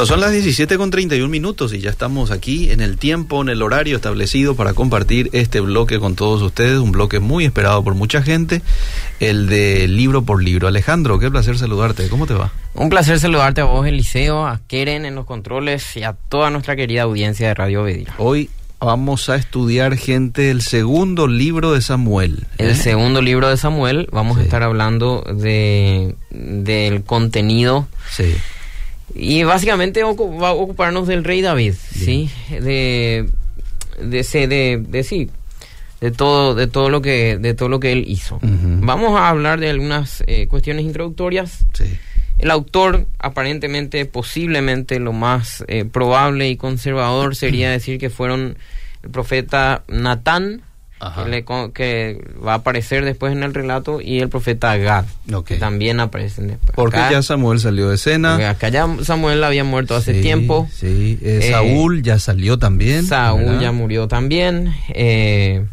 Bueno, son las 17 con 31 minutos y ya estamos aquí en el tiempo, en el horario establecido para compartir este bloque con todos ustedes, un bloque muy esperado por mucha gente, el de libro por libro. Alejandro, qué placer saludarte, ¿cómo te va? Un placer saludarte a vos, Eliseo, a Keren en los controles y a toda nuestra querida audiencia de Radio Bedira. Hoy vamos a estudiar, gente, el segundo libro de Samuel. El ¿eh? segundo libro de Samuel, vamos Sí. a estar hablando de del contenido Sí. Y básicamente va a ocuparnos del rey David, ¿sí? De de de, de sí, de todo de todo lo que de todo lo que él hizo. Vamos a hablar de algunas eh, cuestiones introductorias Sí. El autor, aparentemente, posiblemente lo más eh, probable y conservador sería decir que fueron el profeta Natán, Ajá. que, le co- que va a aparecer después en el relato, y el profeta Gad, Ok. que también aparecen después. Porque Acá- ya Samuel salió de escena. porque acá ya Samuel había muerto hace Sí, tiempo. Sí, Eh, Eh, Saúl ya salió también. Saúl ¿verdad? ya murió también. eh,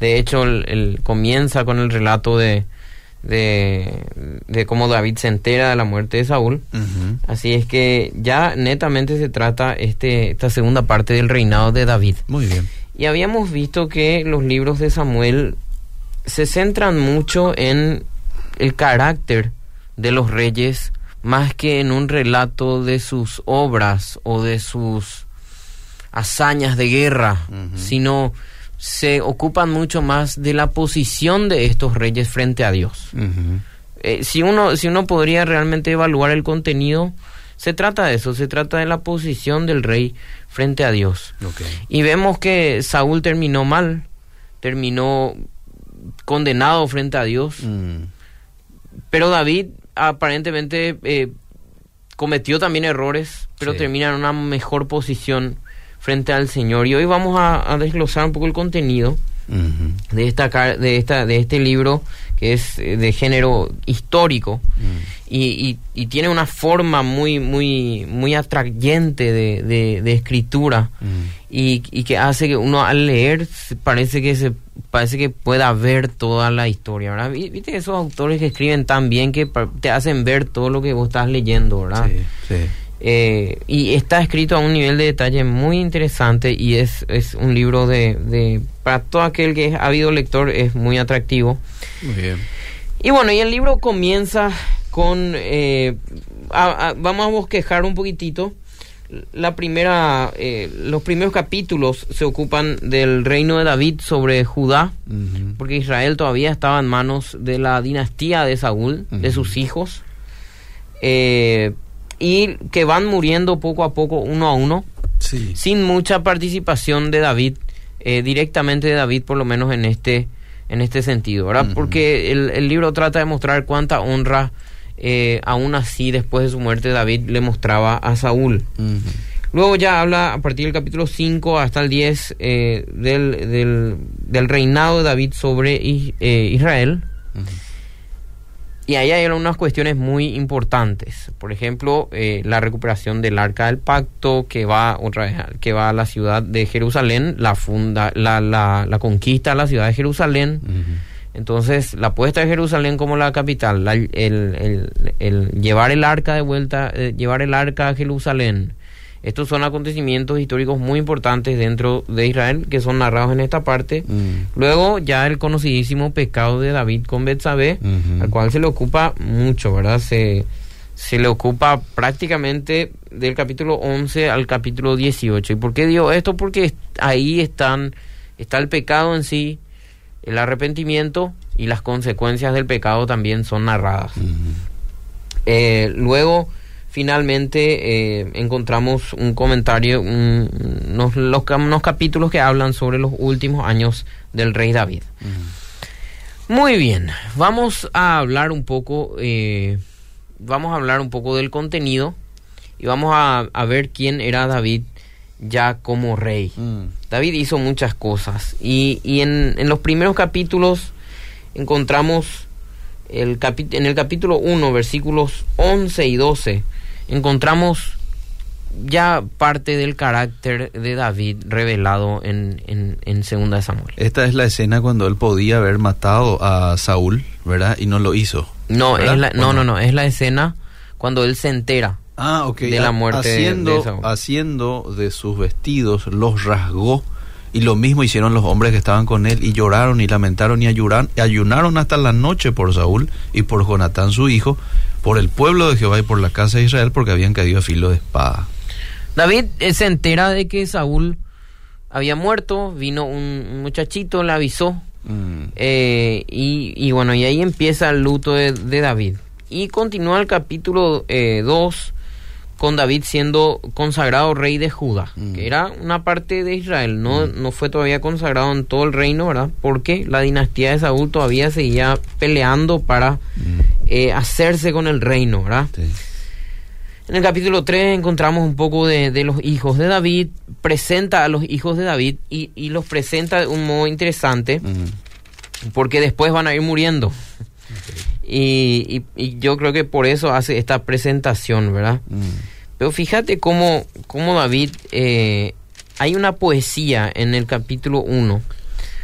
de hecho, el, el- comienza con el relato de, de, de cómo David se entera de la muerte de Saúl. Así es que ya netamente se trata este, esta segunda parte del reinado de David. Muy bien. Y habíamos visto que los libros de Samuel se centran mucho en el carácter de los reyes más que en un relato de sus obras o de sus hazañas de guerra, sino se ocupan mucho más de la posición de estos reyes frente a Dios. Eh, si uno si uno podría realmente evaluar el contenido se trata de eso se trata de la posición del rey frente a Dios. Y vemos que Saúl terminó mal terminó condenado frente a Dios. Mm. pero David aparentemente eh, cometió también errores pero Sí. termina en una mejor posición frente al Señor. Y hoy vamos a, a desglosar un poco el contenido De esta de esta de este libro que es eh, de género histórico Mm. y, y- y tiene una forma muy muy muy atrayente de, de- de escritura Mm. y, y que hace que uno al leer parece que se parece que pueda ver toda la historia ¿verdad? Vi- viste esos autores que escriben tan bien que te hacen ver todo lo que vos estás leyendo ¿verdad? Sí, sí. Eh, y está escrito a un nivel de detalle muy interesante y es, es un libro de, de para todo aquel que es habido lector es muy atractivo Muy bien. y bueno, y el libro comienza con... eh, a- a- vamos a bosquejar un poquitito. La primera, eh, los primeros capítulos se ocupan del reino de David sobre Judá, porque Israel todavía estaba en manos de la dinastía de Saúl, de sus hijos, eh, y que van muriendo poco a poco, uno a uno, Sí. sin mucha participación de David, eh, directamente de David, por lo menos en este, en este sentido, ¿verdad? Porque el, el libro trata de mostrar cuánta honra, eh, aún así, después de su muerte, David le mostraba a Saúl. Luego ya habla a partir del capítulo 5 hasta el 10 eh, del, del, del reinado de David sobre eh, Israel. Y ahí hay unas cuestiones muy importantes. Por ejemplo, eh, la recuperación del arca del pacto que va otra vez a- que va a la ciudad de Jerusalén, la funda, la, la, la conquista de la ciudad de Jerusalén. Entonces, la puesta de Jerusalén como la capital, la- el, el- el llevar el arca de vuelta, eh, llevar el arca a Jerusalén. Estos son acontecimientos históricos muy importantes dentro de Israel que son narrados en esta parte. Mm. Luego ya el conocidísimo pecado de David con Betsabé, al cual se le ocupa mucho, ¿verdad? Se, se le ocupa prácticamente del capítulo 11 al capítulo 18. ¿Y por qué digo esto? Porque ahí están está el pecado en sí, el arrepentimiento y las consecuencias del pecado también son narradas. Eh, luego, finalmente, eh, encontramos un comentario, un- unos, los unos capítulos que hablan sobre los últimos años del rey David. Muy bien, vamos a hablar un poco, eh, vamos a hablar un poco del contenido y vamos a, a ver quién era David ya como rey. Mm. David hizo muchas cosas y, y en, en los primeros capítulos encontramos el en el capítulo 1, versículos 11 y 12, encontramos ya parte del carácter de David revelado en, en, en Segunda de Samuel. Esta es la escena cuando él podía haber matado a Saúl, ¿verdad? Y no lo hizo. No, ¿verdad? es la, ¿O no, no, no, es la escena cuando él se entera Ah, ok. de la muerte haciendo, de Saúl. haciendo de sus vestidos los rasgó y lo mismo hicieron los hombres que estaban con él y lloraron y lamentaron y ayunaron, y ayunaron hasta la noche por Saúl y por Jonatán su hijo, por el pueblo de Jehová y por la casa de Israel porque habían caído a filo de espada. David eh, se entera de que Saúl había muerto, vino un, muchachito, le avisó, Mm. eh, y, y bueno, y ahí empieza el luto de, de David. Y continúa el capítulo 2 con David siendo consagrado rey de Judá, Mm. que era una parte de Israel, no, no fue todavía consagrado en todo el reino, ¿verdad? Porque la dinastía de Saúl todavía seguía peleando para Mm. eh, hacerse con el reino, ¿verdad? Sí. En el capítulo 3 encontramos un poco de, de los hijos de David, presenta a los hijos de David y, y los presenta de un modo interesante Mm. porque después van a ir muriendo. Y, y- y yo creo que por eso hace esta presentación, ¿verdad? Mm. Pero fíjate cómo, cómo David, eh, hay una poesía en el capítulo 1,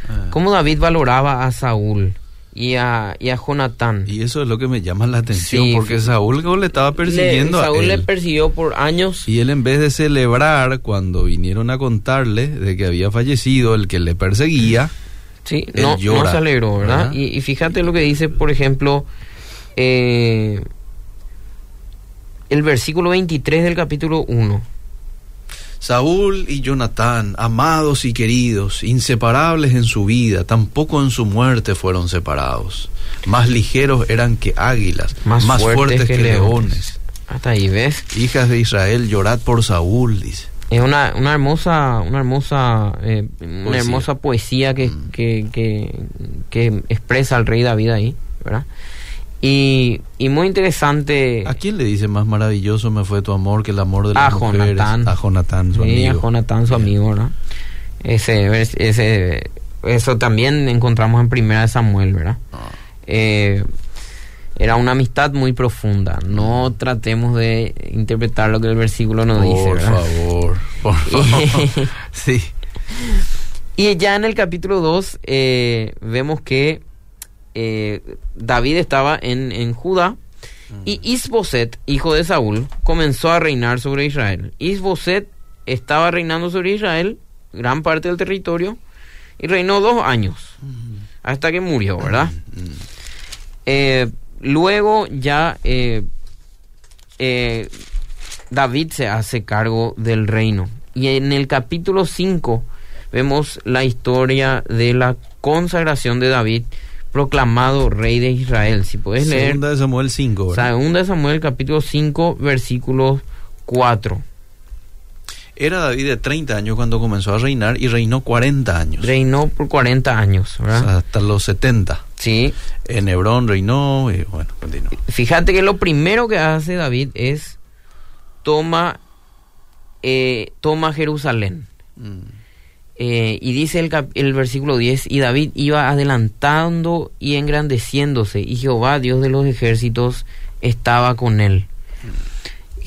Ah. cómo David valoraba a Saúl y a, y a Jonatán. Y eso es lo que me llama la atención, Sí, porque. Saúl le estaba persiguiendo Le- Saúl a le persiguió por años. Y él en vez de celebrar cuando vinieron a contarle de que había fallecido el que le perseguía, Sí, Él no, no se alegró, ¿verdad? ¿verdad? Y, y fíjate lo que dice, por ejemplo, eh, el versículo 23 del capítulo 1. Saúl y Jonatán, amados y queridos, inseparables en su vida, tampoco en su muerte fueron separados. Más ligeros eran que águilas, más, fuertes, que, leones. Hasta ahí, ¿ves? Hijas de Israel, llorad por Saúl, dice. Es una, una hermosa, una hermosa, eh, una Poesía. hermosa poesía que, Mm. que, que, que expresa al rey David ahí, ¿verdad? Y, y muy interesante. ¿A quién le dice más maravilloso me fue tu amor que el amor de las A mujeres? Jonatán. A Jonatán, su Sí, a amigo. Jonatán, su Bien. amigo, ¿verdad? Ese, ese, eso también encontramos en Primera de Samuel, ¿verdad? Ah. Eh, era una amistad muy profunda. No tratemos de interpretar lo que el versículo nos dice, por ¿verdad? favor, por favor. sí. Y ya en el capítulo 2 eh, vemos que eh, David estaba en, en Judá y Isboset, hijo de Saúl, comenzó a reinar sobre Israel. Isboset estaba reinando sobre Israel, gran parte del territorio, y reinó dos años, hasta que murió, ¿verdad? Mm. Eh, luego ya David se hace cargo del reino. Y en el capítulo 5 vemos la historia de la consagración de David proclamado rey de Israel. Si puedes leer Segunda de Samuel 5, ¿verdad? Segunda de Samuel capítulo 5 versículo 4. Era David de 30 años cuando comenzó a reinar y reinó 40 años. Reinó por 40 años, O ¿verdad? sea, hasta los 70. Sí. En Hebrón reinó y bueno, continuó. Fíjate que lo primero que hace David es toma eh, toma Jerusalén. Mm. Eh, y dice el, el versículo 10, y David iba adelantando y engrandeciéndose, y Jehová, Dios de los ejércitos, estaba con él.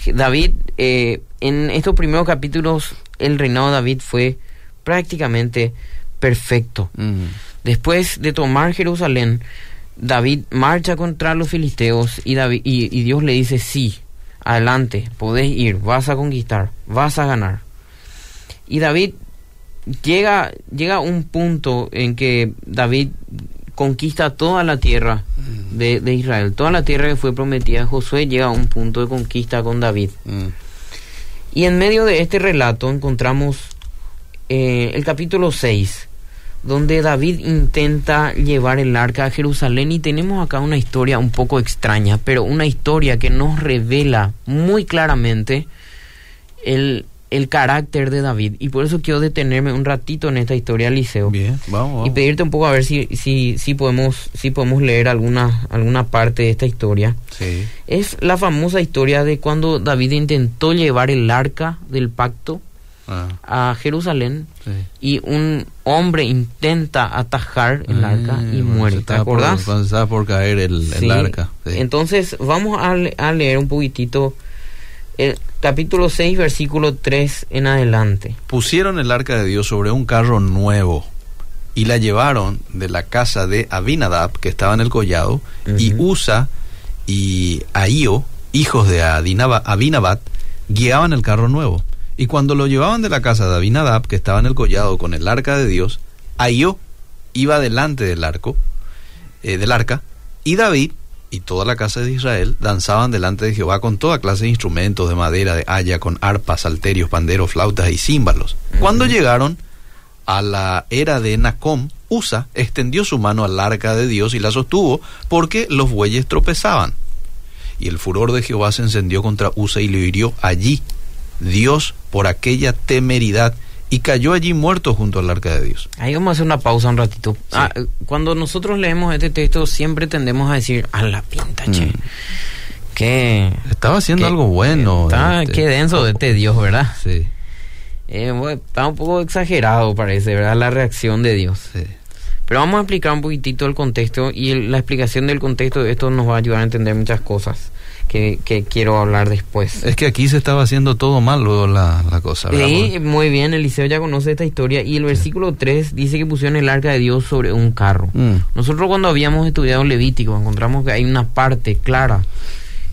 David, eh, en estos primeros capítulos, el reinado de David fue prácticamente perfecto. Mm. Después de tomar Jerusalén, David marcha contra los filisteos y, David, y, y Dios le dice, sí, adelante, podés ir, vas a conquistar, vas a ganar. Y David llega, llega a un punto en que David conquista toda la tierra de, de Israel, toda la tierra que fue prometida a Josué llega a un punto de conquista con David. Mm. Y en medio de este relato encontramos eh, el capítulo 6, donde David intenta llevar el arca a Jerusalén y tenemos acá una historia un poco extraña, pero una historia que nos revela muy claramente el, el carácter de David. Y por eso quiero detenerme un ratito en esta historia, Liceo. Bien, vamos, vamos. Y pedirte un poco a ver si, si, si, podemos, si podemos leer alguna, alguna parte de esta historia. Sí. Es la famosa historia de cuando David intentó llevar el arca del pacto Ah, a Jerusalén sí. y un hombre intenta atajar el arca y Ah, muere. ¿Te por- acordás? cuando estaba por caer el, arca. sí. Entonces vamos a, le- a leer un poquitito el capítulo 6, versículo 3 en adelante. Pusieron el arca de Dios sobre un carro nuevo y la llevaron de la casa de Abinadab, que estaba en el collado, y. Usa y Ahío, hijos de Adinaba- Abinabat, guiaban el carro nuevo. Y cuando lo llevaban de la casa de Abinadab, que estaba en el collado con el arca de Dios, Ahío iba delante del arco, eh, del arca, y David y toda la casa de Israel danzaban delante de Jehová con toda clase de instrumentos de madera, de haya, con arpas, salterios, panderos, flautas y címbalos. Cuando llegaron a la era de Nacom, Usa extendió su mano al arca de Dios y la sostuvo porque los bueyes tropezaban. Y el furor de Jehová se encendió contra Usa y lo hirió allí, Dios, por aquella temeridad, y cayó allí muerto junto al arca de Dios. Ahí vamos a hacer una pausa un ratito. Ah, cuando nosotros leemos este texto siempre tendemos a decir, a la pinta, che. Mm. Qué, Estaba haciendo algo bueno. Está, este. qué denso de este Dios, ¿verdad? Sí, Eh, bueno, está un poco exagerado, parece, ¿verdad? La reacción de Dios. sí. Pero vamos a explicar un poquitito el contexto y el- la explicación del contexto de esto nos va a ayudar a entender muchas cosas que, que quiero hablar después. Es que aquí se estaba haciendo todo mal luego la, la cosa. ¿verdad? Sí, muy bien, Eliseo ya conoce esta historia y el versículo 3 dice que pusieron el arca de Dios sobre un carro. Mm. Nosotros cuando habíamos estudiado Levítico encontramos que hay una parte clara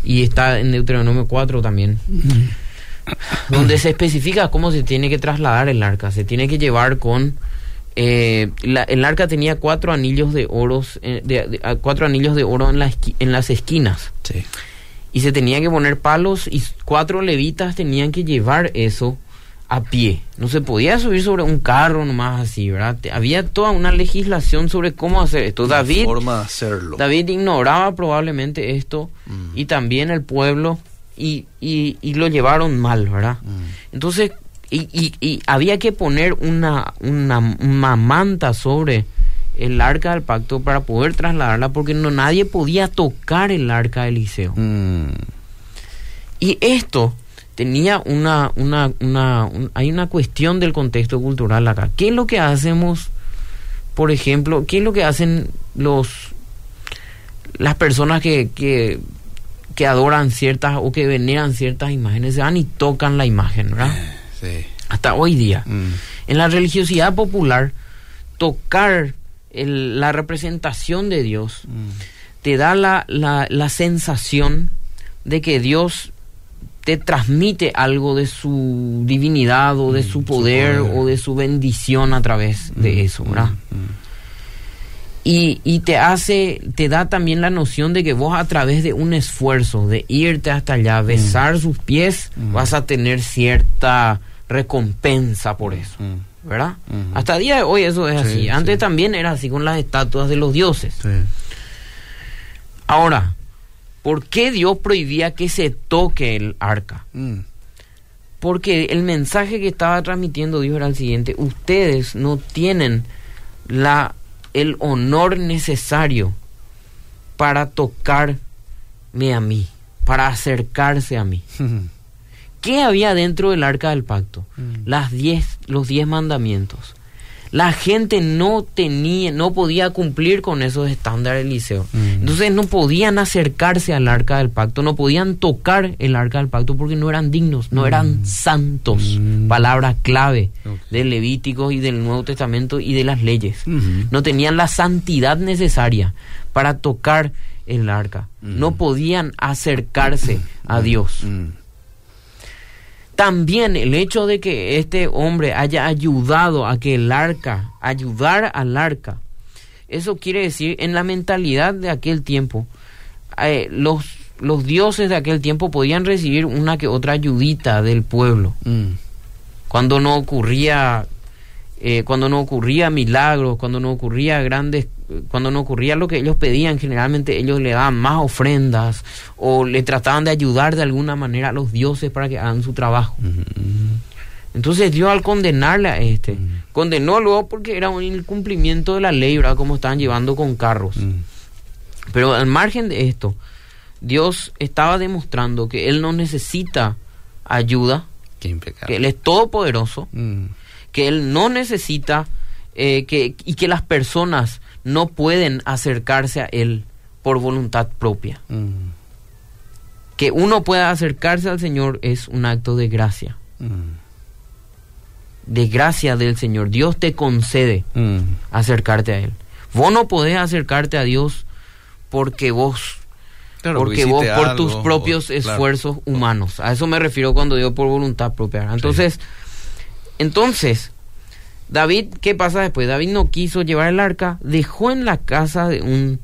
y está en Deuteronomio 4 también, donde se especifica cómo se tiene que trasladar el arca. Se tiene que llevar con... eh, la- el arca tenía cuatro anillos de oros, eh, de- de- cuatro anillos de oro en, la esqui- en las esquinas Sí. Y se tenía que poner palos y cuatro levitas tenían que llevar eso a pie. No se podía subir sobre un carro nomás así, ¿verdad? Había toda una legislación sobre cómo hacer esto. David, forma de hacerlo. David ignoraba probablemente esto Mm. y también el pueblo y, y- y lo llevaron mal, ¿verdad? Mm. Entonces, y, y- y había que poner una, una, una manta sobre el arca del pacto para poder trasladarla porque no nadie podía tocar el arca de Eliseo. Mm. Y esto tenía una, una, una, un- hay una cuestión del contexto cultural acá. ¿Qué es lo que hacemos, por ejemplo, qué es lo que hacen los las personas que, que, que adoran ciertas o que veneran ciertas imágenes? Se van y tocan la imagen, ¿verdad? Sí. Hasta hoy día. Mm. En la religiosidad popular, tocar el- la representación de Dios Mm. te da la, la, la sensación de que Dios te transmite algo de su divinidad o de Mm, su su poder, o de su bendición a través de Mm, eso, ¿verdad? Y, y te hace, te da también la noción de que vos a través de un esfuerzo, de irte hasta allá, besar sus pies, vas a tener cierta recompensa por eso, ¿verdad? Hasta el día de hoy eso es Sí, así. Antes sí. también era así con las estatuas de los dioses. Sí. Ahora, ¿por qué Dios prohibía que se toque el arca? Mm. Porque el mensaje que estaba transmitiendo Dios era el siguiente, ustedes no tienen la el honor necesario para tocarme a mí, para acercarse a mí. ¿Qué había dentro del arca del pacto? Mm. Las diez, los diez mandamientos. La gente no tenía, no podía cumplir con esos estándares del liceo. Mm. Entonces no podían acercarse al arca del pacto, no podían tocar el arca del pacto porque no eran dignos, no eran santos. Mm. Palabra clave Ok. del Levítico y del Nuevo Testamento y de las leyes. Ujú. No tenían la santidad necesaria para tocar el arca. Mm. No podían acercarse a Dios. También el hecho de que este hombre haya ayudado a que el arca, ayudar al arca, eso quiere decir, en la mentalidad de aquel tiempo, eh, los, los dioses de aquel tiempo podían recibir una que otra ayudita del pueblo. Mm. Cuando no ocurría, eh, cuando no ocurría milagros, cuando no ocurría grandes, cuando no ocurría lo que ellos pedían, generalmente ellos le daban más ofrendas o le trataban de ayudar de alguna manera a los dioses para que hagan su trabajo. Entonces Dios al condenarle a este, condenó luego porque era un incumplimiento de la ley, ¿verdad? Como estaban llevando con carros. Pero al margen de esto, Dios estaba demostrando que Él no necesita ayuda, Qué que Él es todopoderoso, que Él no necesita eh, que, y que las personas no pueden acercarse a Él por voluntad propia. Mm. Que uno pueda acercarse al Señor es un acto de gracia, Mm. de gracia del Señor. Dios te concede Mm. acercarte a Él. Vos no podés acercarte a Dios porque vos Claro, porque vos por tus propios o- claro. esfuerzos humanos. A eso me refiero cuando digo por voluntad propia. Entonces, entonces, David, ¿qué pasa después? David no quiso llevar el arca, dejó en la casa de un,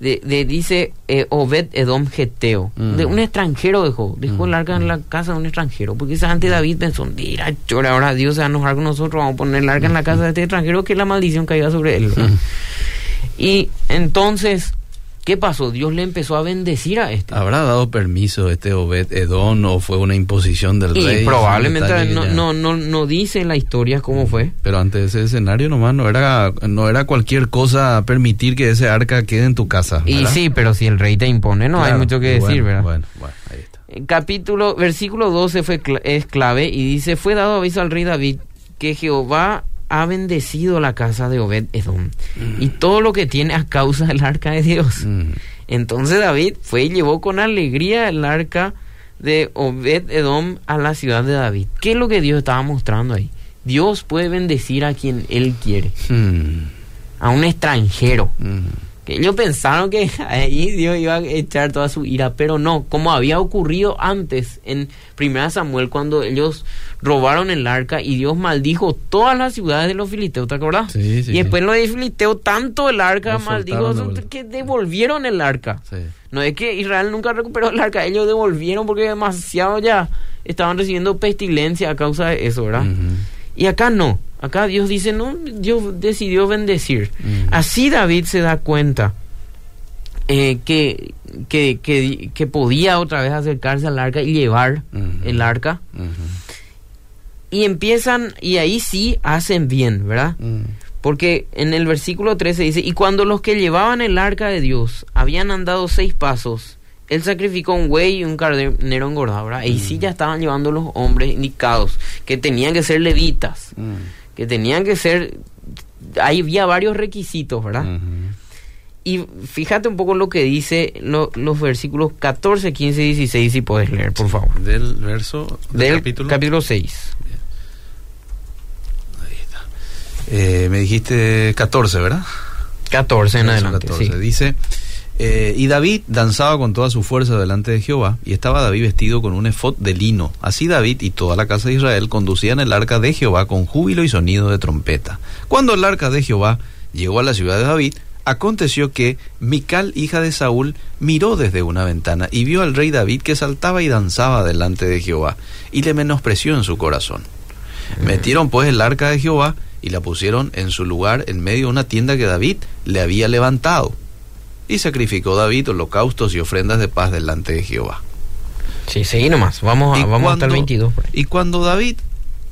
de, de- dice eh, Obed Edom Geteo, Mm. de un extranjero dejó, dejó el arca en la casa de un extranjero, porque esa antes David pensó, mira, chora, ahora Dios se va a enojar con nosotros, vamos a poner el arca en la casa de este extranjero, que la maldición caiga sobre él. ¿verdad? Y entonces, ¿qué pasó? Dios le empezó a bendecir a este. ¿Habrá dado permiso este Obed Edón o fue una imposición del Y rey? probablemente no, ya- no, no, no dice la historia cómo fue. Pero ante ese escenario nomás no era, no era cualquier cosa permitir que ese arca quede en tu casa. Y sí, pero si el rey te impone, no hay mucho que bueno, decir, ¿verdad? Bueno, bueno, ahí está. El Capítulo, versículo 12 fue, es clave y dice, fue dado aviso al rey David que Jehová ha bendecido la casa de Obed Edom y todo lo que tiene a causa del arca de Dios. Mm. Entonces David fue y llevó con alegría el arca de Obed Edom a la ciudad de David. ¿Qué es lo que Dios estaba mostrando ahí? Dios puede bendecir a quien Él quiere, Mm, a un extranjero. Que ellos pensaron que ahí Dios iba a echar toda su ira, pero no, como había ocurrido antes en 1 Samuel cuando ellos robaron el arca y Dios maldijo todas las ciudades de los filisteos, ¿te acordás? Sí, sí, y después los de filisteos tanto el arca maldijo soltaron que devolvieron el arca. Sí. No es que Israel nunca recuperó el arca, ellos devolvieron porque demasiado ya estaban recibiendo pestilencia a causa de eso, ¿verdad? Y acá no. Acá Dios dice, no, Dios decidió bendecir. Mm. Así David se da cuenta eh, que, que, que, que podía otra vez acercarse al arca y llevar el arca. Y empiezan, y ahí sí hacen bien, ¿verdad? Mm. Porque en el versículo 13 dice, y cuando los que llevaban el arca de Dios habían andado seis pasos, él sacrificó un buey y un carnero engordado, ¿verdad? Y sí ya estaban llevando los hombres indicados, que tenían que ser levitas, Mm. que tenían que ser... Ahí había varios requisitos, ¿verdad? Y fíjate un poco lo que dice lo- los versículos 14, 15 y 16, si puedes leer, por favor. Del verso del, Del capítulo. capítulo 6. Eh, me dijiste 14, ¿verdad? 14 en adelante. 14. sí. Dice, eh, y David danzaba con toda su fuerza delante de Jehová, y estaba David vestido con un efod de lino. Así David y toda la casa de Israel conducían el arca de Jehová con júbilo y sonido de trompeta. Cuando el arca de Jehová llegó a la ciudad de David, aconteció que Mical, hija de Saúl, miró desde una ventana y vio al rey David que saltaba y danzaba delante de Jehová, y le menospreció en su corazón. Metieron pues el arca de Jehová y la pusieron en su lugar en medio de una tienda que David le había levantado. Y sacrificó David holocaustos y ofrendas de paz delante de Jehová. Sí, seguí nomás. Vamos, a, vamos hasta el cuando- 22. por ahí. Y cuando David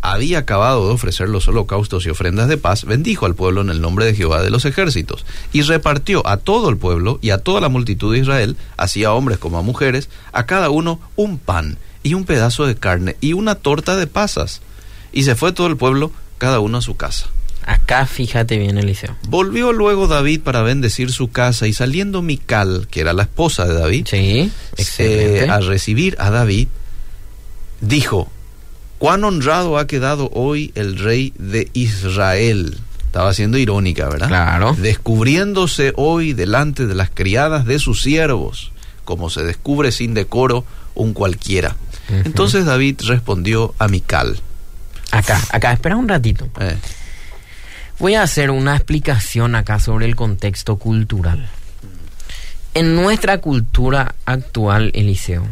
había acabado de ofrecer los holocaustos y ofrendas de paz, bendijo al pueblo en el nombre de Jehová de los ejércitos, y repartió a todo el pueblo y a toda la multitud de Israel, así a hombres como a mujeres, a cada uno un pan y un pedazo de carne y una torta de pasas. Y se fue todo el pueblo, cada uno a su casa. Acá fíjate bien, Eliseo. Volvió luego David para bendecir su casa, y saliendo Mical, que era la esposa de David, Sí, eh, a recibir a David, dijo, cuán honrado ha quedado hoy el rey de Israel. Estaba siendo irónica, ¿verdad? Claro. Descubriéndose hoy delante de las criadas de sus siervos, como se descubre sin decoro un cualquiera. Entonces David respondió a Mical. Acá, acá, espera un ratito. eh, Voy a hacer una explicación acá sobre el contexto cultural. En nuestra cultura actual, Eliseo,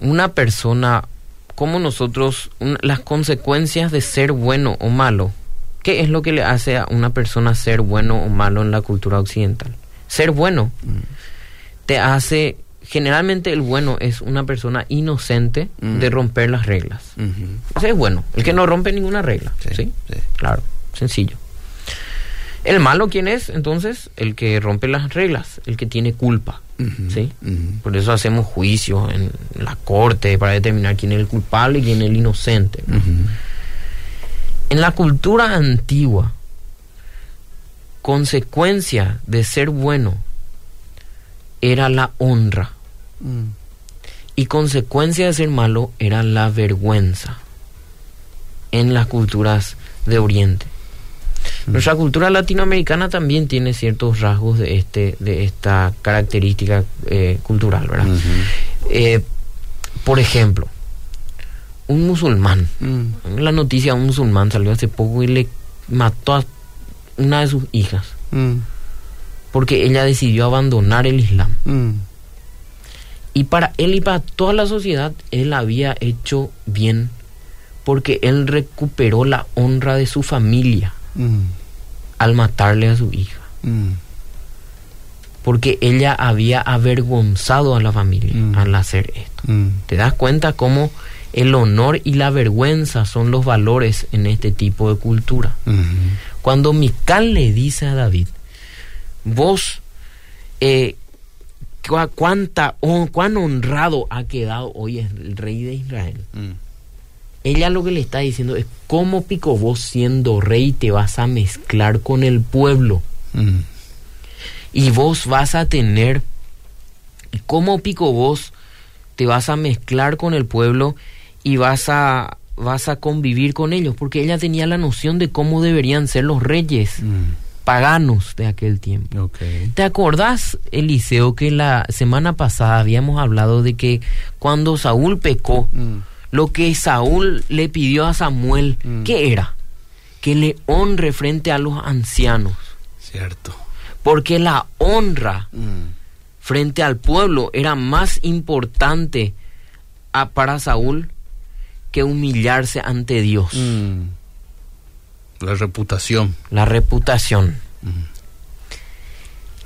una persona como nosotros, un- las consecuencias de ser bueno o malo, ¿qué es lo que le hace a una persona ser bueno o malo en la cultura occidental? Ser bueno te hace, generalmente el bueno es una persona inocente Mm. de romper las reglas. ujú, Ese es bueno, el que no rompe ninguna regla. sí, ¿sí? sí. Claro, sencillo. El malo, ¿quién es? Entonces, el que rompe las reglas, el que tiene culpa. ¿sí? Por eso hacemos juicios en la corte para determinar quién es el culpable y quién es el inocente. En la cultura antigua, consecuencia de ser bueno era la honra Mm. y consecuencia de ser malo era la vergüenza en las culturas de Oriente. Nuestra cultura latinoamericana también tiene ciertos rasgos de este de esta característica eh, cultural, ¿verdad? Eh, por ejemplo, un musulmán, Mm. la noticia un musulmán salió hace poco y le mató a una de sus hijas Mm. porque ella decidió abandonar el Islam. Mm. Y para él y para toda la sociedad, él había hecho bien porque él recuperó la honra de su familia Mm. al matarle a su hija. Mm. Porque ella había avergonzado a la familia Mm. al hacer esto. ¿Te das cuenta cómo el honor y la vergüenza son los valores en este tipo de cultura? Mm. Cuando Mical le dice a David, vos, eh, cuánta, cuán honrado ha quedado hoy el rey de Israel. Ella lo que le está diciendo es, ¿cómo pico vos siendo rey te vas a mezclar con el pueblo? Mm. Y vos vas a tener, ¿y ¿cómo pico vos te vas a mezclar con el pueblo y vas a, vas a convivir con ellos? Porque ella tenía la noción de cómo deberían ser los reyes Mm. paganos de aquel tiempo. ¿Te acordás, Eliseo, que la semana pasada habíamos hablado de que cuando Saúl pecó, Mm. Lo que Saúl le pidió a Samuel, Mm. ¿qué era? Que le honre frente a los ancianos. Cierto. Porque la honra Mm. frente al pueblo era más importante a- para Saúl que humillarse ante Dios, Mm. La reputación. la reputación.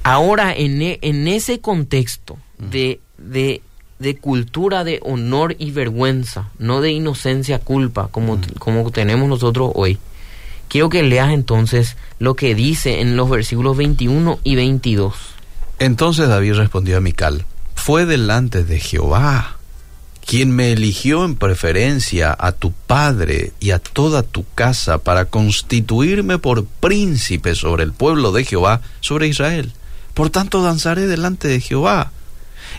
Ahora, en, e- en ese contexto de, de, de cultura de honor y vergüenza, no de inocencia, culpa, como, como tenemos nosotros hoy, quiero que leas entonces lo que dice en los versículos 21 y 22. Entonces David respondió a Mical, fue delante de Jehová quien me eligió en preferencia a tu padre y a toda tu casa para constituirme por príncipe sobre el pueblo de Jehová, sobre Israel. Por tanto danzaré delante de Jehová,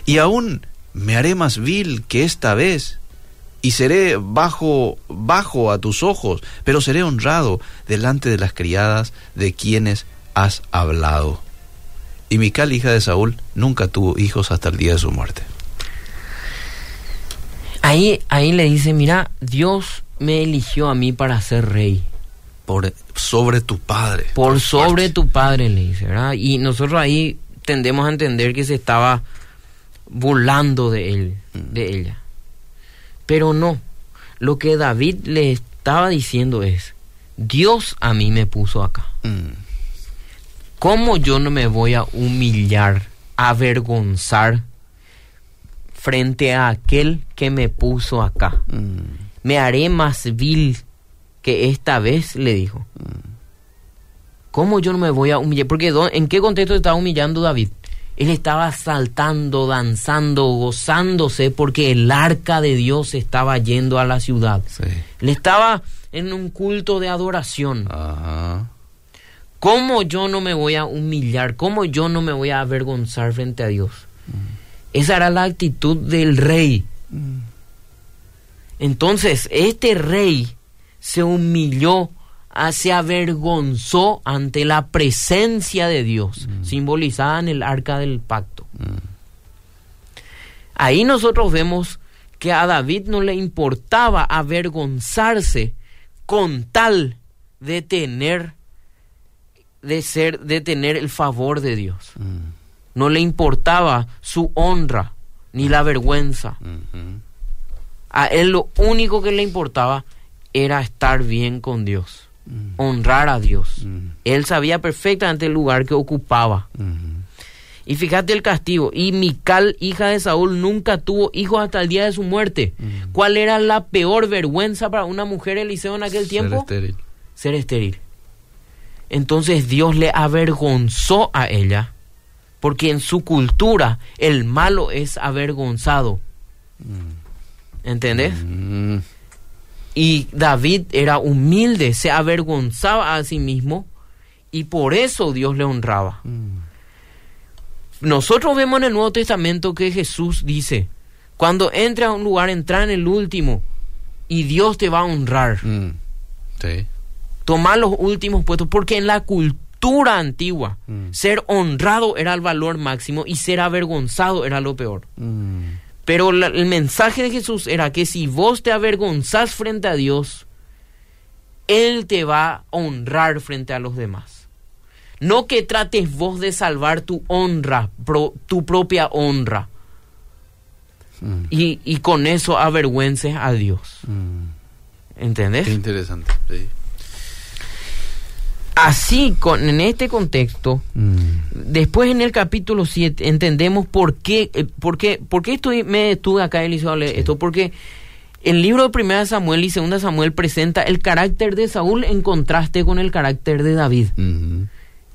y aún me haré más vil que esta vez, y seré bajo, bajo a tus ojos, pero seré honrado delante de las criadas de quienes has hablado. Y Mical, hija de Saúl, nunca tuvo hijos hasta el día de su muerte. Ahí, ahí le dice, mira, Dios me eligió a mí para ser rey. Por sobre tu padre. Por sobre fuerte. tu padre, le dice, ¿verdad? Y nosotros ahí tendemos a entender que se estaba burlando de él, de ella. Pero no, lo que David le estaba diciendo es, Dios a mí me puso acá. Mm, ¿Cómo yo no me voy a humillar, avergonzar frente a aquel que me puso acá? mm, Me haré más vil que esta vez, le dijo. ¿Cómo yo no me voy a humillar? Porque ¿dó- ¿en qué contexto estaba humillando David? Él estaba saltando, danzando, gozándose porque el arca de Dios estaba yendo a la ciudad. sí. Él estaba en un culto de adoración. Ajá. ¿Cómo yo no me voy a humillar? ¿Cómo yo no me voy a avergonzar frente a Dios? Esa era la actitud del rey. Entonces, este rey se humilló, ah, se avergonzó ante la presencia de Dios, simbolizada en el arca del pacto. Ahí nosotros vemos que a David no le importaba avergonzarse con tal de tener de ser de tener el favor de Dios. Mm, No le importaba su honra ni la vergüenza. ujú. A él lo único que le importaba era estar bien con Dios, honrar a Dios. Mm, Él sabía perfectamente el lugar que ocupaba. ujú. Y fíjate el castigo. Y Mical, hija de Saúl, nunca tuvo hijos hasta el día de su muerte. ¿Cuál era la peor vergüenza para una mujer Eliseo en aquel Ser tiempo? estéril. Ser estéril. Entonces Dios le avergonzó a ella, porque en su cultura el malo es avergonzado. ¿Entendés? Mm, Y David era humilde, se avergonzaba a sí mismo y por eso Dios le honraba. mm, Nosotros vemos en el Nuevo Testamento que Jesús dice, cuando entres a un lugar, entra en el último y Dios te va a honrar. mm. Sí. tomar los últimos puestos, porque en la cultura antigua Mm. ser honrado era el valor máximo y ser avergonzado era lo peor. Pero la- el mensaje de Jesús era que si vos te avergonzás frente a Dios, Él te va a honrar frente a los demás. No que trates vos de salvar tu honra, pro- tu propia honra, Mm. y, y con eso avergüences a Dios. Mm. ¿Entendés? Qué interesante. Sí. Así, con, en este contexto, Mm. después en el capítulo 7 entendemos por qué, eh, por qué, por qué estoy, me estuve acá Eliseo esto, porque el libro de 1 Samuel y 2 Samuel presenta el carácter de Saúl en contraste con el carácter de David. Mm.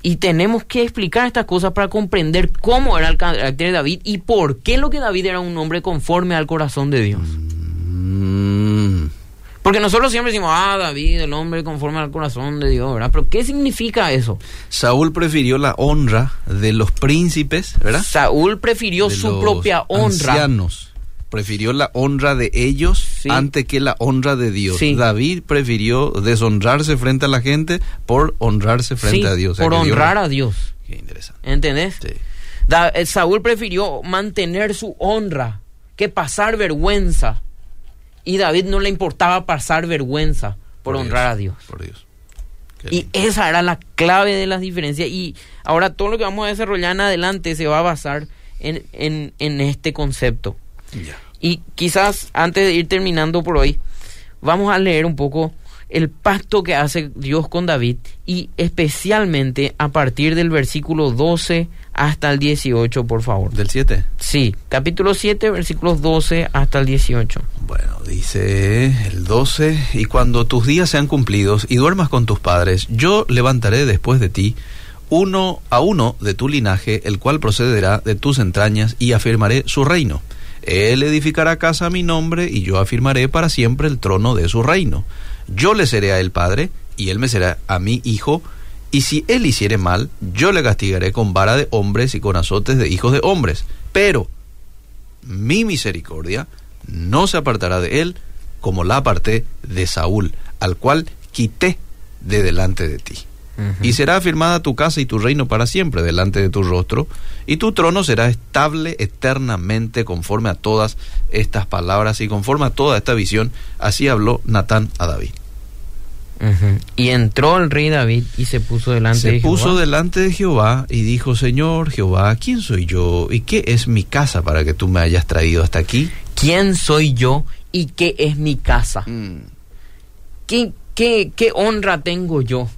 Y tenemos que explicar estas cosas para comprender cómo era el carácter de David y por qué lo que David era un hombre conforme al corazón de Dios. Mm. Porque nosotros siempre decimos, ah, David, el hombre conforme al corazón de Dios, ¿verdad? Pero ¿qué significa eso? Saúl prefirió la honra de los príncipes, ¿verdad? Saúl prefirió De su los propia honra. ancianos. Prefirió la honra de ellos Sí. antes que la honra de Dios. Sí. David prefirió deshonrarse frente a la gente por honrarse frente Sí, a Dios. O sea, por Dios- honrar a Dios. Qué interesante. ¿Entendés? Da- eh, Saúl prefirió mantener su honra que pasar vergüenza. Y David no le importaba pasar vergüenza por, honrar Dios, a Dios. Por Dios. Y esa era la clave de las diferencias. Y ahora todo lo que vamos a desarrollar en adelante se va a basar en, en- en este concepto. Y quizás antes de ir terminando por hoy, vamos a leer un poco el pacto que hace Dios con David y especialmente a partir del versículo 12 hasta el 18, por favor. ¿Del 7? Sí, capítulo 7, versículos 12 hasta el 18. Bueno, dice el 12, y cuando tus días sean cumplidos y duermas con tus padres, yo levantaré después de ti uno a uno de tu linaje, el cual procederá de tus entrañas, y afirmaré su reino. Él edificará casa a mi nombre, y yo afirmaré para siempre el trono de su reino. Yo le seré a él padre, y él me será a mí hijo, y si él hiciere mal, yo le castigaré con vara de hombres y con azotes de hijos de hombres. Pero mi misericordia no se apartará de él como la aparté de Saúl, al cual quité de delante de ti. Y será afirmada tu casa y tu reino para siempre delante de tu rostro, y tu trono será estable eternamente conforme a todas estas palabras y conforme a toda esta visión. Así habló Natán a David. Y entró el rey David y se puso delante Se de puso Jehová. delante de Jehová y dijo, Señor Jehová, ¿quién soy yo? ¿Y qué es mi casa para que tú me hayas traído hasta aquí? ¿Quién soy yo y qué es mi casa? Mm, ¿Qué, qué, qué honra tengo yo?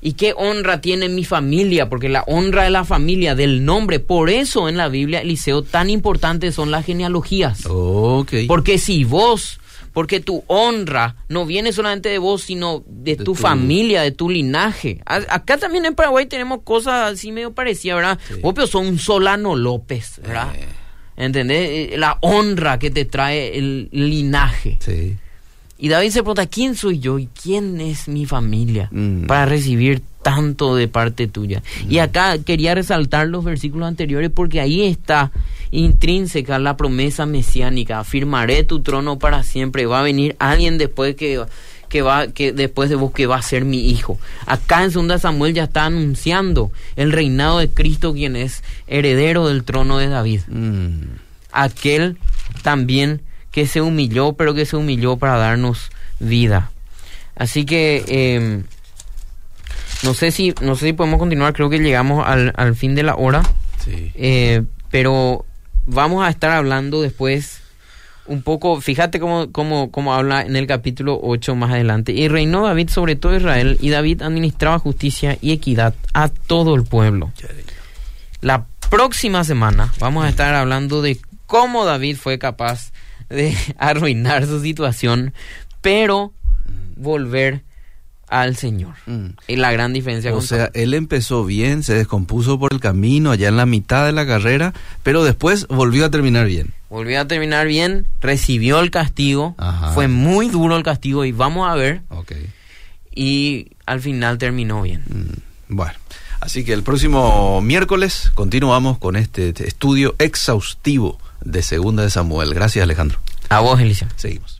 ¿Y qué honra tiene mi familia? Porque la honra de la familia, del nombre. Por eso en la Biblia, Eliseo, tan importantes son las genealogías. Ok. Porque si vos, porque tu honra no viene solamente de vos, sino de, De tu, tu- familia, de tu linaje. A- Acá también en Paraguay tenemos cosas así medio parecidas, ¿verdad? Sí. Vos pero son un Solano López, ¿verdad? Eh, ¿Entendés? Eh, La honra que te trae el linaje. sí. Y David se pregunta, ¿quién soy yo y quién es mi familia Mm. para recibir tanto de parte tuya? Y acá quería resaltar los versículos anteriores porque ahí está intrínseca la promesa mesiánica. Afirmaré tu trono para siempre. Va a venir alguien después que, que va que después de vos que va a ser mi hijo. Acá en 2 Samuel ya está anunciando el reinado de Cristo quien es heredero del trono de David Mm, aquel también que se humilló, pero que se humilló para darnos vida. Así que eh, no sé si no sé si podemos continuar. Creo que llegamos al, al fin de la hora, sí. eh, pero vamos a estar hablando después un poco. Fíjate cómo, cómo, cómo habla en el capítulo 8 más adelante. Y reinó David sobre todo Israel, y David administraba justicia y equidad a todo el pueblo. La próxima semana vamos a estar hablando de cómo David fue capaz de arruinar su situación, pero volver al Señor. Mm. Y la gran diferencia O con sea, él empezó bien, se descompuso por el camino allá en la mitad de la carrera, pero después volvió a terminar bien. volvió a terminar bien, recibió el castigo, Ajá. fue muy duro el castigo y vamos a ver, Ok. y al final terminó bien. Mm, Bueno, así que el próximo miércoles continuamos con este este estudio exhaustivo de Segunda de Samuel. Gracias, Alejandro. A vos, Elisa. Seguimos.